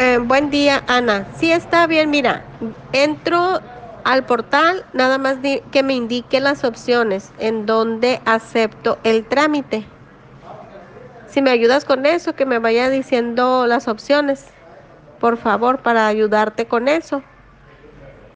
Eh, buen día, Ana. Sí, está bien, mira, entro al portal, nada más que me indique las opciones en donde acepto el trámite. Si me ayudas con eso, que me vaya diciendo las opciones, por favor, para ayudarte con eso.